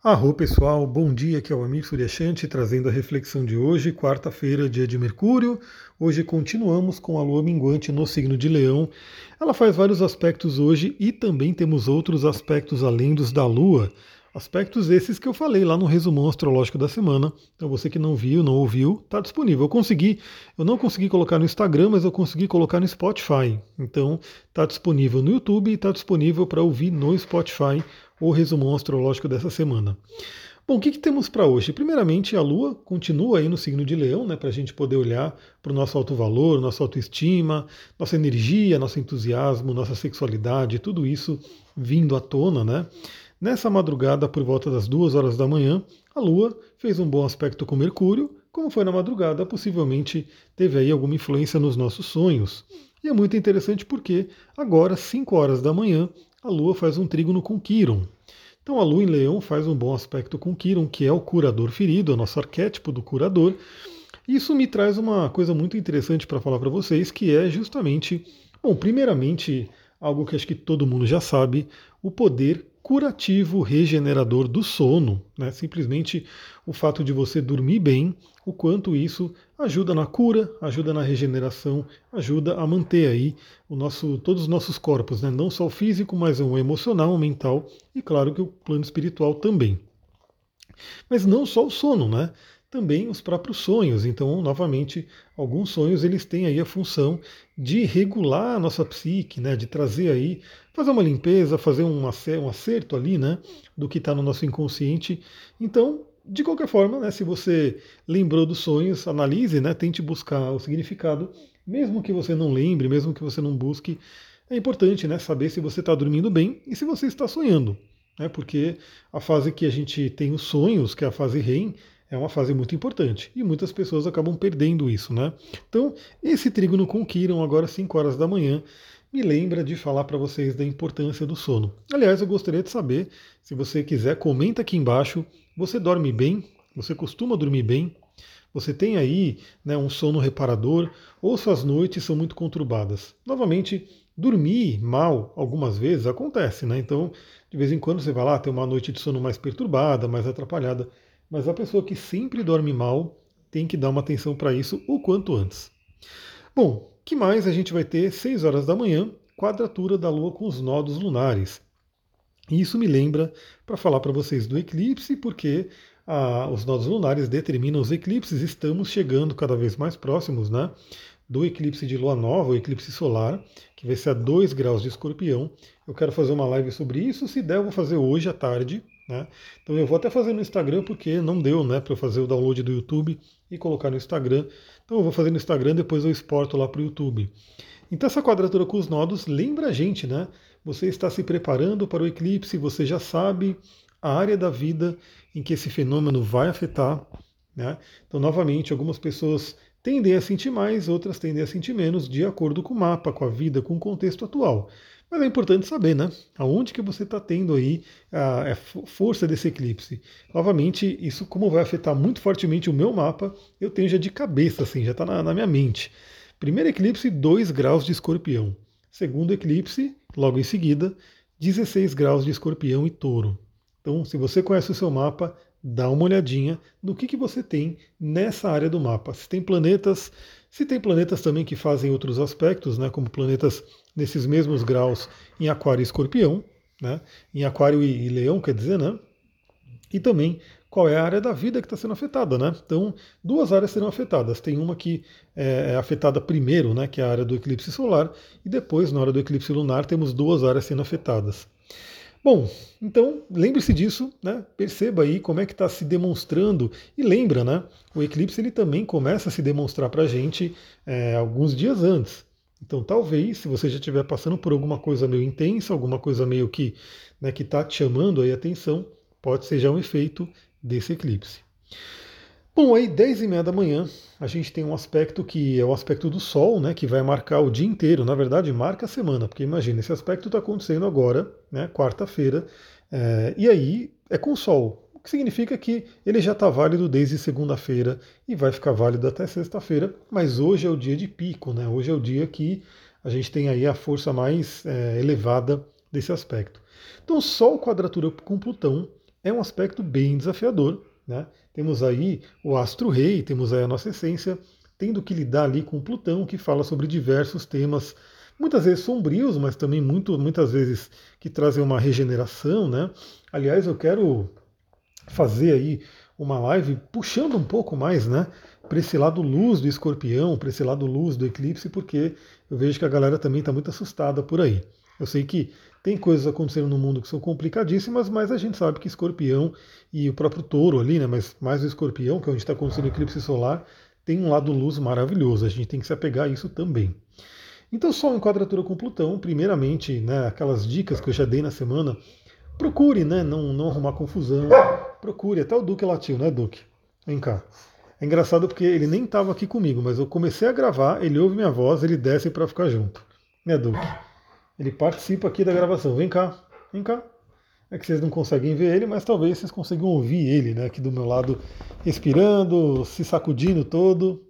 Arro pessoal, bom dia, aqui é o Amir Suryashanti trazendo a reflexão de hoje, quarta-feira, dia de Mercúrio. Hoje continuamos com a lua minguante no signo de Leão. Ela faz vários aspectos hoje e também temos outros aspectos além dos da lua. Aspectos esses que eu falei lá no resumão astrológico da semana. Então você que não viu, não ouviu, está disponível. Eu consegui, eu não consegui colocar no Instagram, mas eu consegui colocar no Spotify. Então está disponível no YouTube e está disponível para ouvir no Spotify o resumão astrológico dessa semana. Bom, o que, que temos para hoje? Primeiramente, a Lua continua aí no signo de Leão, né, para a gente poder olhar para o nosso alto valor, nossa autoestima, nossa energia, nosso entusiasmo, nossa sexualidade, tudo isso vindo à tona, né? Nessa madrugada, por volta das duas horas da manhã, a Lua fez um bom aspecto com Mercúrio. Como foi na madrugada, possivelmente teve aí alguma influência nos nossos sonhos. E é muito interessante porque agora, 5 horas da manhã, a Lua faz um trígono com Quiron. Então a Lua em Leão faz um bom aspecto com Quiron, que é o curador ferido, é o nosso arquétipo do curador. Isso me traz uma coisa muito interessante para falar para vocês, que é justamente, bom, primeiramente, algo que acho que todo mundo já sabe, o poder curativo regenerador do sono. Né? Simplesmente o fato de você dormir bem, o quanto isso ajuda na cura, ajuda na regeneração, ajuda a manter aí o nosso, todos os nossos corpos, né? não só o físico, mas o emocional, o mental e claro que o plano espiritual também. Mas não só o sono, né? Também os próprios sonhos. Então, novamente, alguns sonhos eles têm aí a função de regular a nossa psique, né, de trazer aí, fazer uma limpeza, fazer um acerto ali, né, do que está no nosso inconsciente. Então, de qualquer forma, né, se você lembrou dos sonhos, analise, né, tente buscar o significado, mesmo que você não lembre, mesmo que você não busque, é importante, né, saber se você está dormindo bem e se você está sonhando, né, porque a fase que a gente tem os sonhos, que é a fase REM, é uma fase muito importante e muitas pessoas acabam perdendo isso, né? Então, esse trígono com Kiron, agora às 5 horas da manhã, me lembra de falar para vocês da importância do sono. Aliás, eu gostaria de saber, se você quiser, comenta aqui embaixo. Você dorme bem? Você costuma dormir bem? Você tem aí né, um sono reparador ou suas noites são muito conturbadas? Novamente, dormir mal algumas vezes acontece, né? Então, de vez em quando você vai lá ter uma noite de sono mais perturbada, mais atrapalhada. Mas a pessoa que sempre dorme mal tem que dar uma atenção para isso o quanto antes. Bom, que mais a gente vai ter 6 horas da manhã, quadratura da Lua com os nodos lunares. E isso me lembra para falar para vocês do eclipse, porque ah, os nodos lunares determinam os eclipses, estamos chegando cada vez mais próximos né, do eclipse de lua nova, o eclipse solar, que vai ser a 2 graus de escorpião. Eu quero fazer uma live sobre isso, se der, eu vou fazer hoje à tarde, né? Então eu vou até fazer no Instagram porque não deu né, para eu fazer o download do YouTube e colocar no Instagram. Então eu vou fazer no Instagram, depois eu exporto lá para o YouTube. Então essa quadratura com os nodos lembra a gente, né? Você está se preparando para o eclipse, você já sabe a área da vida em que esse fenômeno vai afetar. Né? Então, novamente, algumas pessoas tendem a sentir mais, outras tendem a sentir menos, de acordo com o mapa, com a vida, com o contexto atual. Mas é importante saber, né? Aonde que você está tendo aí a, a, força desse eclipse. Novamente, isso como vai afetar muito fortemente o meu mapa, eu tenho já de cabeça, assim, já está na, na minha mente. Primeiro eclipse, 2 graus de escorpião. Segundo eclipse, logo em seguida, 16 graus de escorpião e touro. Então, se você conhece o seu mapa, dá uma olhadinha no que, que você tem nessa área do mapa. Se tem planetas, se tem planetas também que fazem outros aspectos, né, como planetas nesses mesmos graus em Aquário e Escorpião, né? em Aquário e, e Leão, quer dizer, né? E também qual é a área da vida que está sendo afetada, né? Então, duas áreas serão afetadas. Tem uma que é, é afetada primeiro, né, que é a área do eclipse solar, e depois, na hora do eclipse lunar, temos duas áreas sendo afetadas. Bom, então lembre-se disso, né? Perceba aí como é que está se demonstrando e lembra, né? O eclipse ele também começa a se demonstrar para a gente é, alguns dias antes. Então, talvez, se você já estiver passando por alguma coisa meio intensa, alguma coisa meio que né, que está te chamando aí a atenção, pode ser já um efeito desse eclipse. Bom, aí 10 e meia da manhã a gente tem um aspecto que é o aspecto do Sol, né, que vai marcar o dia inteiro. Na verdade, marca a semana, porque imagina, esse aspecto está acontecendo agora, né, quarta-feira, é, e aí é com o Sol que significa que ele já está válido desde segunda-feira e vai ficar válido até sexta-feira, mas hoje é o dia de pico, né? Hoje é o dia que a gente tem aí a força mais é, elevada desse aspecto. Então, Sol quadratura com Plutão é um aspecto bem desafiador. Né? Temos aí o astro-rei, temos aí a nossa essência, tendo que lidar ali com Plutão, que fala sobre diversos temas, muitas vezes sombrios, mas também muito, muitas vezes que trazem uma regeneração. Né? Aliás, eu quero fazer aí uma live puxando um pouco mais né, para esse lado luz do escorpião, para esse lado luz do eclipse, porque eu vejo que a galera também está muito assustada por aí. Eu sei que tem coisas acontecendo no mundo que são complicadíssimas, mas a gente sabe que escorpião e o próprio touro ali, né, mas mais o escorpião, que é onde está acontecendo o eclipse solar, tem um lado luz maravilhoso. A gente tem que se apegar a isso também. Então, Sol em quadratura com Plutão, primeiramente, né, aquelas dicas que eu já dei na semana, procure né, não, não arrumar confusão, procure, até o Duque latiu, né, Duque? Vem cá. É engraçado porque ele nem estava aqui comigo, mas eu comecei a gravar, ele ouve minha voz, ele desce para ficar junto. Né, Duque? Ele participa aqui da gravação. Vem cá, vem cá. É que vocês não conseguem ver ele, mas talvez vocês consigam ouvir ele, né? Aqui do meu lado, respirando, se sacudindo todo.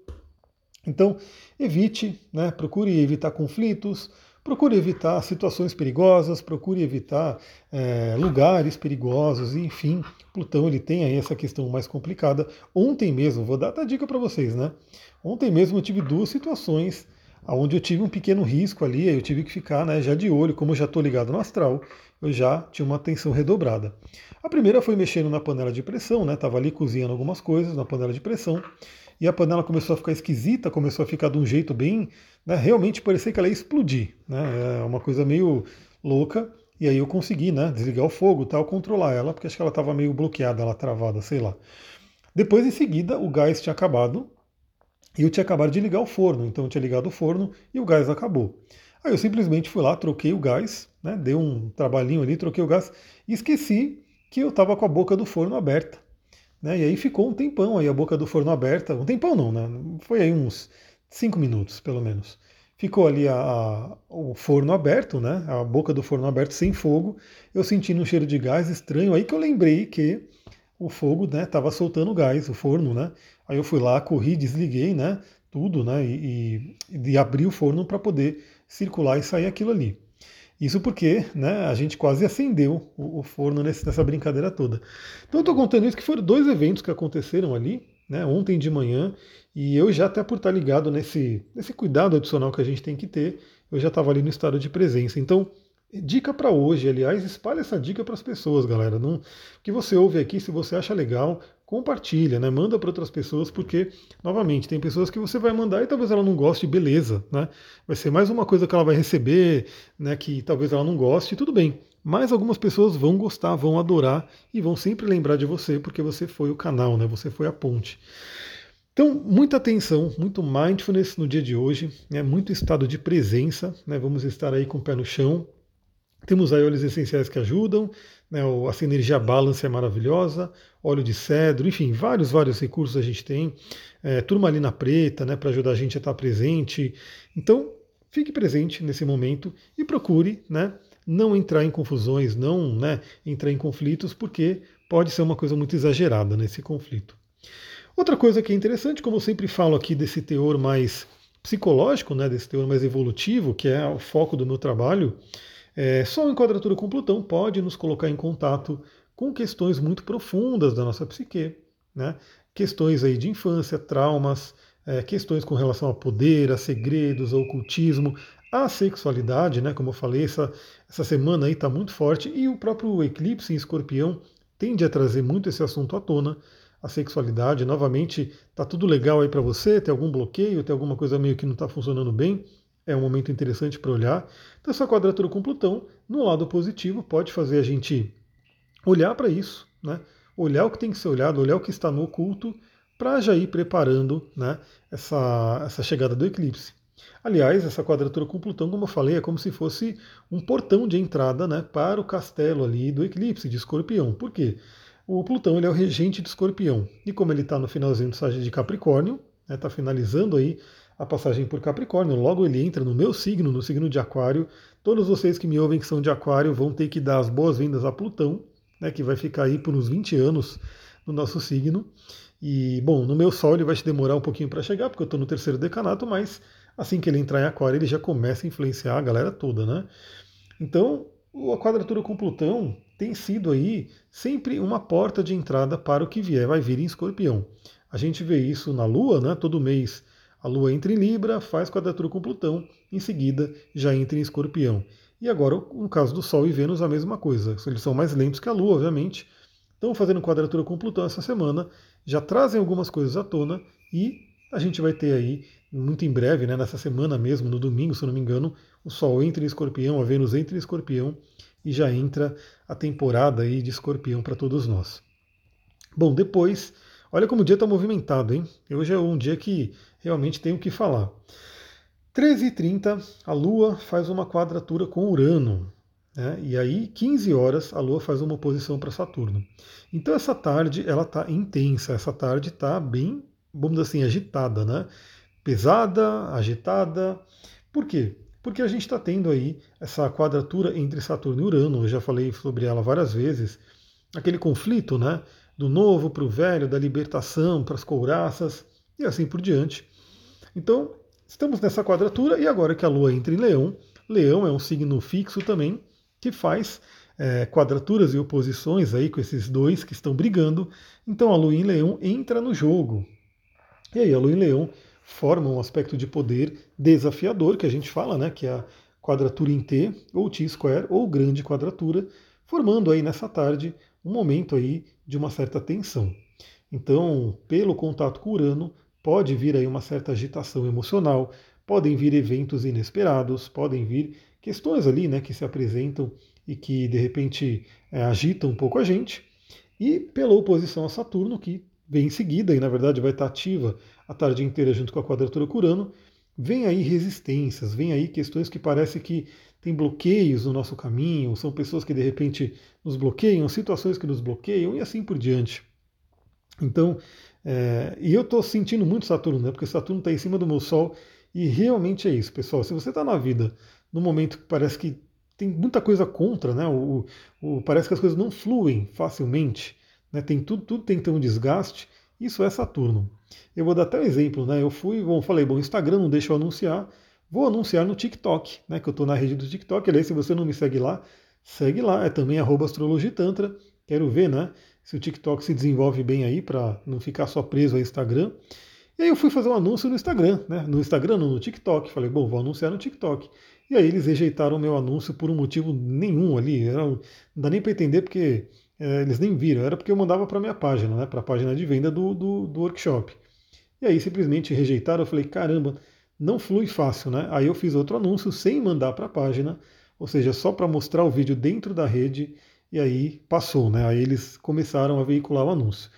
Então, evite, né? Procure evitar conflitos, procure evitar situações perigosas, procure evitar é, lugares perigosos, enfim, Plutão ele tem aí essa questão mais complicada. Ontem mesmo, vou dar a dica para vocês, né? Ontem mesmo eu tive duas situações onde eu tive um pequeno risco ali, eu tive que ficar né, já de olho, como eu já estou ligado no astral, eu já tinha uma atenção redobrada. A primeira foi mexendo na panela de pressão, né? Tava ali cozinhando algumas coisas na panela de pressão, e a panela começou a ficar esquisita, começou a ficar de um jeito bem, né, realmente parecia que ela ia explodir, né? É uma coisa meio louca. E aí eu consegui, né, desligar o fogo, tal, controlar ela, porque acho que ela estava meio bloqueada, ela travada, sei lá. Depois, em seguida, o gás tinha acabado, e eu tinha acabado de ligar o forno, então eu tinha ligado o forno e o gás acabou. Aí eu simplesmente fui lá, troquei o gás, né, dei um trabalhinho ali, troquei o gás e esqueci que eu estava com a boca do forno aberta. Né, e aí ficou um tempão aí a boca do forno aberta, um tempão não, né, foi aí uns 5 minutos pelo menos. Ficou ali a, a, o forno aberto, né, a boca do forno aberto sem fogo, eu sentindo um cheiro de gás estranho, aí que eu lembrei que o fogo estava né, soltando gás, o forno, né? Aí eu fui lá, corri, desliguei, né? Tudo, né? E, e, e abri o forno para poder circular e sair aquilo ali. Isso porque né, a gente quase acendeu o, o forno nesse, nessa brincadeira toda. Então eu estou contando isso que foram dois eventos que aconteceram ali, né, ontem de manhã, e eu já até por estar ligado nesse, nesse cuidado adicional que a gente tem que ter, eu já estava ali no estado de presença. Então Dica para hoje, aliás, espalhe essa dica para as pessoas, galera. Não, o que você ouve aqui, se você acha legal, compartilha, né? Manda para outras pessoas, porque, novamente, tem pessoas que você vai mandar e talvez ela não goste, beleza, né? Vai ser mais uma coisa que ela vai receber, né? Que talvez ela não goste, tudo bem. Mas algumas pessoas vão gostar, vão adorar e vão sempre lembrar de você, porque você foi o canal, né? Você foi a ponte. Então, muita atenção, muito mindfulness no dia de hoje, né? muito estado de presença, né? Vamos estar aí com o pé no chão, temos aí óleos essenciais que ajudam, né, essa energia balance é maravilhosa, óleo de cedro, enfim, vários, vários recursos a gente tem. É, turmalina preta, né, para ajudar a gente a estar presente. Então, fique presente nesse momento e procure, né, não entrar em confusões, não, né, entrar em conflitos, porque pode ser uma coisa muito exagerada nesse conflito. Outra coisa que é interessante, como eu sempre falo aqui desse teor mais psicológico, né, desse teor mais evolutivo, que é o foco do meu trabalho, é, só em quadratura com Plutão pode nos colocar em contato com questões muito profundas da nossa psique, né? questões aí de infância, traumas, é, questões com relação a poder, a segredos, ao ocultismo, a sexualidade, né? como eu falei, essa, essa semana aí está muito forte, e o próprio eclipse em escorpião tende a trazer muito esse assunto à tona, a sexualidade. Novamente, tá tudo legal aí para você, tem algum bloqueio, tem alguma coisa meio que não está funcionando bem, é um momento interessante para olhar. Então, essa quadratura com Plutão, no lado positivo, pode fazer a gente olhar para isso, né? olhar o que tem que ser olhado, olhar o que está no oculto, para já ir preparando né, essa, essa chegada do eclipse. Aliás, essa quadratura com Plutão, como eu falei, é como se fosse um portão de entrada né, para o castelo ali do eclipse de Escorpião. Por quê? O Plutão ele é o regente de Escorpião. E como ele está no finalzinho do Sagem de Capricórnio, está né, tá finalizando aí a passagem por Capricórnio. Logo ele entra no meu signo, no signo de Aquário. Todos vocês que me ouvem que são de Aquário vão ter que dar as boas-vindas a Plutão, né, que vai ficar aí por uns 20 anos no nosso signo. E, bom, no meu Sol ele vai demorar um pouquinho para chegar, porque eu estou no terceiro decanato, mas assim que ele entrar em Aquário, ele já começa a influenciar a galera toda, né? Então, a quadratura com Plutão tem sido aí sempre uma porta de entrada para o que vier, vai vir em escorpião. A gente vê isso na Lua, né? Todo mês a Lua entra em Libra, faz quadratura com Plutão, em seguida já entra em escorpião. E agora, no caso do Sol e Vênus, a mesma coisa. Eles são mais lentos que a Lua, obviamente. Estão fazendo quadratura com Plutão essa semana, já trazem algumas coisas à tona e a gente vai ter aí, muito em breve, né, nessa semana mesmo, no domingo, se eu não me engano, o Sol entra em escorpião, a Vênus entra em escorpião e já entra a temporada aí de escorpião para todos nós. Bom, depois, olha como o dia está movimentado, hein? Hoje é um dia que realmente tenho que falar. 13h30, a Lua faz uma quadratura com Urano. Né? E aí, 15 horas, a Lua faz uma oposição para Saturno. Então, essa tarde ela está intensa, essa tarde está bem, vamos dizer assim, agitada, né? Pesada, agitada. Por quê? Porque a gente está tendo aí essa quadratura entre Saturno e Urano, eu já falei sobre ela várias vezes, aquele conflito né, do novo para o velho, da libertação para as couraças e assim por diante. Então, estamos nessa quadratura e agora que a Lua entra em Leão, Leão é um signo fixo também, que faz é, quadraturas e oposições aí com esses dois que estão brigando. Então a Lua em Leão entra no jogo. E aí a Lua em Leão forma um aspecto de poder desafiador, que a gente fala, né, que é a quadratura em T, ou T-square, ou grande quadratura, formando aí nessa tarde um momento aí de uma certa tensão. Então, pelo contato com Urano, pode vir aí uma certa agitação emocional, podem vir eventos inesperados, podem vir questões ali, né, que se apresentam e que de repente é, agitam um pouco a gente. E pela oposição a Saturno, que vem em seguida, e na verdade vai estar ativa a tarde inteira junto com a quadratura Curano, vem aí resistências, vem aí questões que parece que tem bloqueios no nosso caminho, são pessoas que de repente nos bloqueiam, situações que nos bloqueiam e assim por diante. Então, é, e eu estou sentindo muito Saturno, né? Porque Saturno está em cima do meu Sol e realmente é isso, pessoal. Se você está na vida no momento que parece que tem muita coisa contra, né? O, o, parece que as coisas não fluem facilmente, né? Tem tudo, tudo tem que ter um desgaste. Isso é Saturno. Eu vou dar até um exemplo, né? Eu fui, bom, falei, bom, Instagram não deixa eu anunciar, vou anunciar no TikTok, né? Que eu estou na rede do TikTok. Aliás, se você não me segue lá, segue lá. É também @astrologitantra. Quero ver, né? Se o TikTok se desenvolve bem aí para não ficar só preso ao Instagram. E aí eu fui fazer um anúncio no Instagram, né? No Instagram, não no TikTok. Falei, bom, vou anunciar no TikTok. E aí eles rejeitaram meu anúncio por um motivo nenhum ali. Era, não dá nem para entender porque é, eles nem viram, era porque eu mandava para minha página, né, para a página de venda do, do, do, workshop. E aí simplesmente rejeitaram, eu falei, caramba, não flui fácil, né? Aí eu fiz outro anúncio sem mandar para a página, ou seja, só para mostrar o vídeo dentro da rede, e aí passou, né? Aí eles começaram a veicular o anúncio.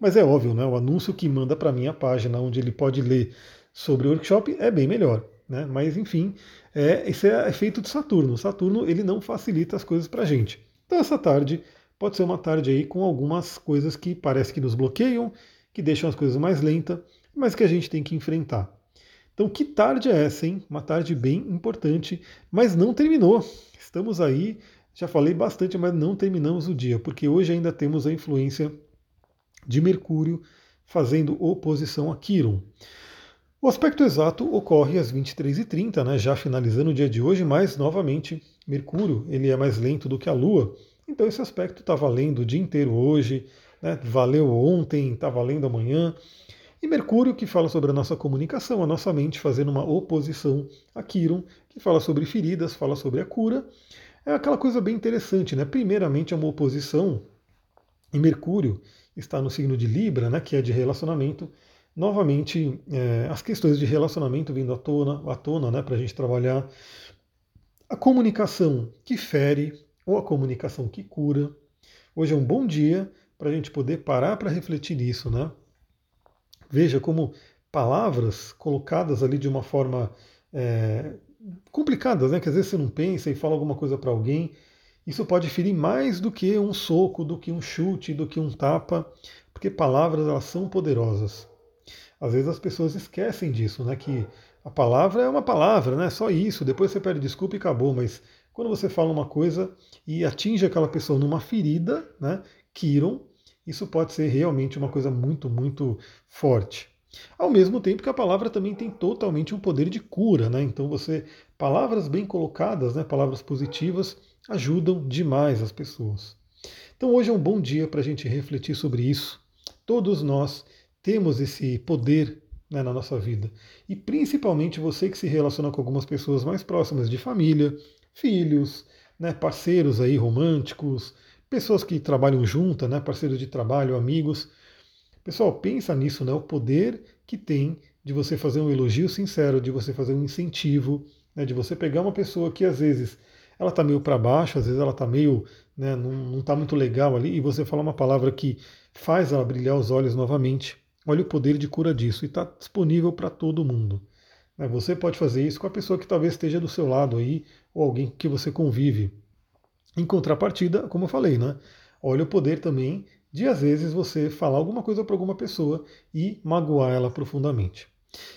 Mas é óbvio, né? O anúncio que manda para a minha página, onde ele pode ler sobre o workshop, é bem melhor. Né? Mas enfim, é, isso é efeito de Saturno. Saturno ele não facilita as coisas para a gente. Então essa tarde pode ser uma tarde aí com algumas coisas que parece que nos bloqueiam, que deixam as coisas mais lentas, mas que a gente tem que enfrentar. Então, que tarde é essa, hein? Uma tarde bem importante, mas não terminou. Estamos aí, já falei bastante, mas não terminamos o dia, porque hoje ainda temos a influência de Mercúrio fazendo oposição a Quiron. O aspecto exato ocorre às 23h30, né, já finalizando o dia de hoje, mas novamente Mercúrio ele é mais lento do que a Lua, então esse aspecto está valendo o dia inteiro hoje, né? valeu ontem, está valendo amanhã. E Mercúrio, que fala sobre a nossa comunicação, a nossa mente fazendo uma oposição a Quiron, que fala sobre feridas, fala sobre a cura. É aquela coisa bem interessante, né? Primeiramente é uma oposição, e Mercúrio está no signo de Libra, né? que é de relacionamento. Novamente, é, as questões de relacionamento vindo à tona, à tona né? para a gente trabalhar. A comunicação que fere, ou a comunicação que cura. Hoje é um bom dia para a gente poder parar para refletir nisso, né? Veja como palavras colocadas ali de uma forma é, complicadas, né? Que às vezes você não pensa e fala alguma coisa para alguém. Isso pode ferir mais do que um soco, do que um chute, do que um tapa, porque palavras elas são poderosas. Às vezes as pessoas esquecem disso, né? Que a palavra é uma palavra, né? Só isso. Depois você pede desculpa e acabou. Mas quando você fala uma coisa e atinge aquela pessoa numa ferida, né, Kiron, isso pode ser realmente uma coisa muito, muito forte. Ao mesmo tempo que a palavra também tem totalmente um poder de cura, né? Então você, palavras bem colocadas, né, palavras positivas, ajudam demais as pessoas. Então hoje é um bom dia para a gente refletir sobre isso. Todos nós temos esse poder né, na nossa vida. E principalmente você que se relaciona com algumas pessoas mais próximas de família, filhos, né, parceiros aí românticos, pessoas que trabalham juntas, né, parceiros de trabalho, amigos. Pessoal, pensa nisso, né, o poder que tem de você fazer um elogio sincero, de você fazer um incentivo, né, de você pegar uma pessoa que às vezes ela está meio para baixo, às vezes ela está meio, né, não está muito legal ali, e você falar uma palavra que faz ela brilhar os olhos novamente. Olha o poder de cura disso e está disponível para todo mundo. Né, você pode fazer isso com a pessoa que talvez esteja do seu lado aí, ou alguém que você convive. Em contrapartida, como eu falei, né? Olha o poder também de às vezes você falar alguma coisa para alguma pessoa e magoar ela profundamente.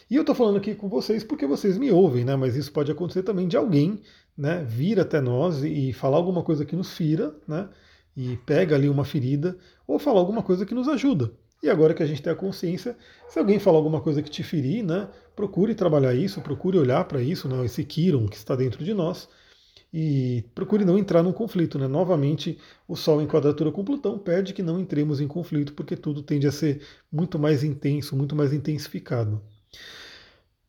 E eu estou falando aqui com vocês porque vocês me ouvem, né? Mas isso pode acontecer também de alguém, né, vir até nós e falar alguma coisa que nos fira, né? E pega ali uma ferida, ou falar alguma coisa que nos ajuda. E agora que a gente tem a consciência, se alguém falar alguma coisa que te ferir, né, procure trabalhar isso, procure olhar para isso, né, esse Kiron que está dentro de nós, e procure não entrar num conflito. Né? Novamente, o Sol em quadratura com Plutão pede que não entremos em conflito, porque tudo tende a ser muito mais intenso, muito mais intensificado.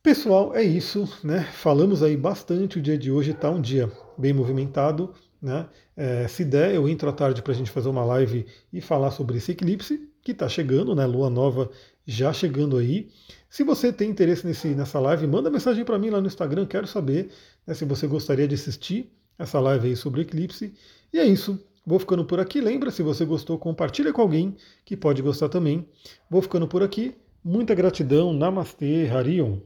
Pessoal, é isso, né? Falamos aí bastante. O dia de hoje está um dia bem movimentado. Né? É, se der, eu entro à tarde para a gente fazer uma live e falar sobre esse eclipse que está chegando, né? Lua nova já chegando aí. Se você tem interesse nesse, nessa live, manda mensagem para mim lá no Instagram. Quero saber né, se você gostaria de assistir essa live aí sobre eclipse. E é isso. Vou ficando por aqui. Lembra, se você gostou, compartilha com alguém que pode gostar também. Vou ficando por aqui. Muita gratidão. Namastê, Harion.